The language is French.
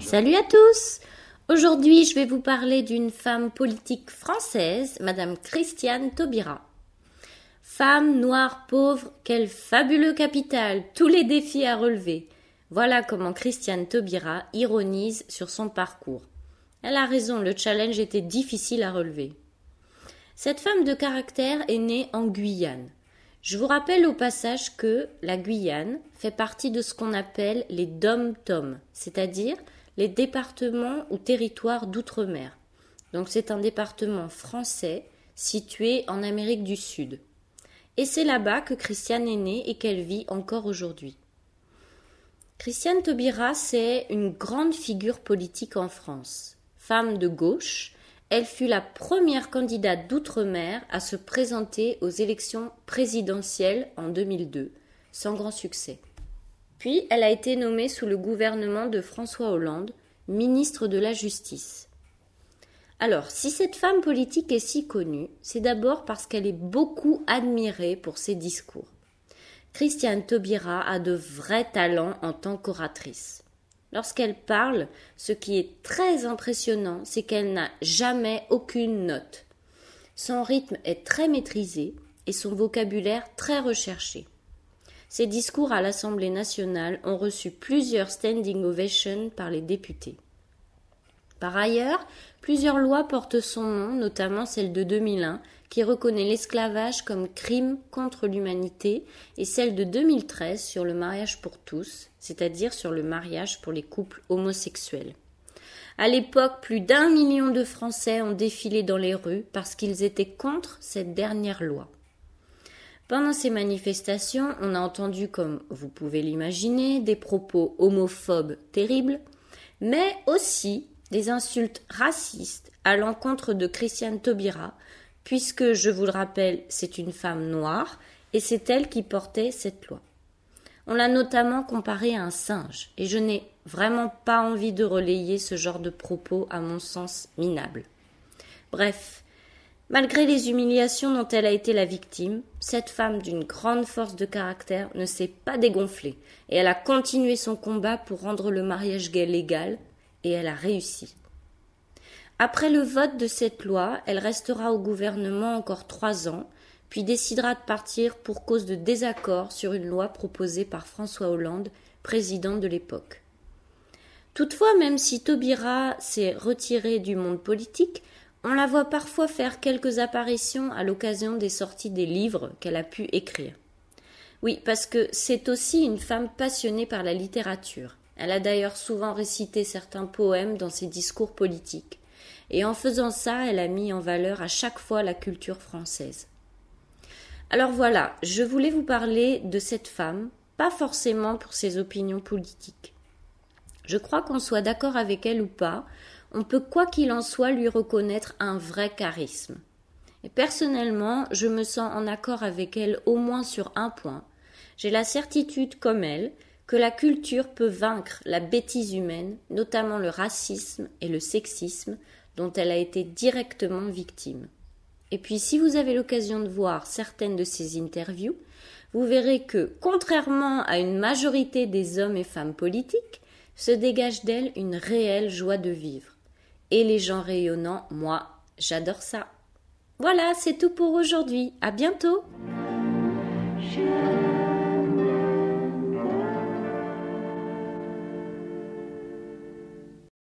Salut à tous Aujourd'hui, je vais vous parler d'une femme politique française, Madame Christiane Taubira. Femme noire pauvre, quel fabuleux capital, tous les défis à relever. Voilà comment Christiane Taubira ironise sur son parcours. Elle a raison, le challenge était difficile à relever. Cette femme de caractère est née en Guyane. Je vous rappelle au passage que la Guyane fait partie de ce qu'on appelle les dom-tom, c'est-à-dire les départements ou territoires d'outre-mer. Donc c'est un département français situé en Amérique du Sud. Et c'est là-bas que Christiane est née et qu'elle vit encore aujourd'hui. Christiane Taubira, c'est une grande figure politique en France. Femme de gauche, elle fut la première candidate d'outre-mer à se présenter aux élections présidentielles en 2002, sans grand succès. Puis elle a été nommée sous le gouvernement de François Hollande, ministre de la Justice. Alors, si cette femme politique est si connue, c'est d'abord parce qu'elle est beaucoup admirée pour ses discours. Christiane Taubira a de vrais talents en tant qu'oratrice. Lorsqu'elle parle, ce qui est très impressionnant, c'est qu'elle n'a jamais aucune note. Son rythme est très maîtrisé et son vocabulaire très recherché. Ses discours à l'Assemblée nationale ont reçu plusieurs standing ovations par les députés. Par ailleurs, plusieurs lois portent son nom, notamment celle de 2001 qui reconnaît l'esclavage comme crime contre l'humanité et celle de 2013 sur le mariage pour tous, c'est-à-dire sur le mariage pour les couples homosexuels. À l'époque, plus d'un million de Français ont défilé dans les rues parce qu'ils étaient contre cette dernière loi. Pendant ces manifestations, on a entendu, comme vous pouvez l'imaginer, des propos homophobes terribles, mais aussi des insultes racistes à l'encontre de Christiane Taubira, puisque, je vous le rappelle, c'est une femme noire, et c'est elle qui portait cette loi. On l'a notamment comparée à un singe, et je n'ai vraiment pas envie de relayer ce genre de propos à mon sens minable. Bref, malgré les humiliations dont elle a été la victime, cette femme d'une grande force de caractère ne s'est pas dégonflée, et elle a continué son combat pour rendre le mariage gay légal, et elle a réussi. Après le vote de cette loi, elle restera au gouvernement encore trois ans, puis décidera de partir pour cause de désaccord sur une loi proposée par François Hollande, président de l'époque. Toutefois, même si Taubira s'est retirée du monde politique, on la voit parfois faire quelques apparitions à l'occasion des sorties des livres qu'elle a pu écrire. Oui, parce que c'est aussi une femme passionnée par la littérature. Elle a d'ailleurs souvent récité certains poèmes dans ses discours politiques et en faisant ça, elle a mis en valeur à chaque fois la culture française. Alors voilà, je voulais vous parler de cette femme, pas forcément pour ses opinions politiques. Je crois qu'on soit d'accord avec elle ou pas, on peut quoi qu'il en soit lui reconnaître un vrai charisme. Et personnellement, je me sens en accord avec elle au moins sur un point. J'ai la certitude, comme elle, que la culture peut vaincre la bêtise humaine, notamment le racisme et le sexisme, dont elle a été directement victime. Et puis si vous avez l'occasion de voir certaines de ces interviews, vous verrez que, contrairement à une majorité des hommes et femmes politiques, se dégage d'elle une réelle joie de vivre. Et les gens rayonnants, moi, j'adore ça. Voilà, c'est tout pour aujourd'hui. À bientôt.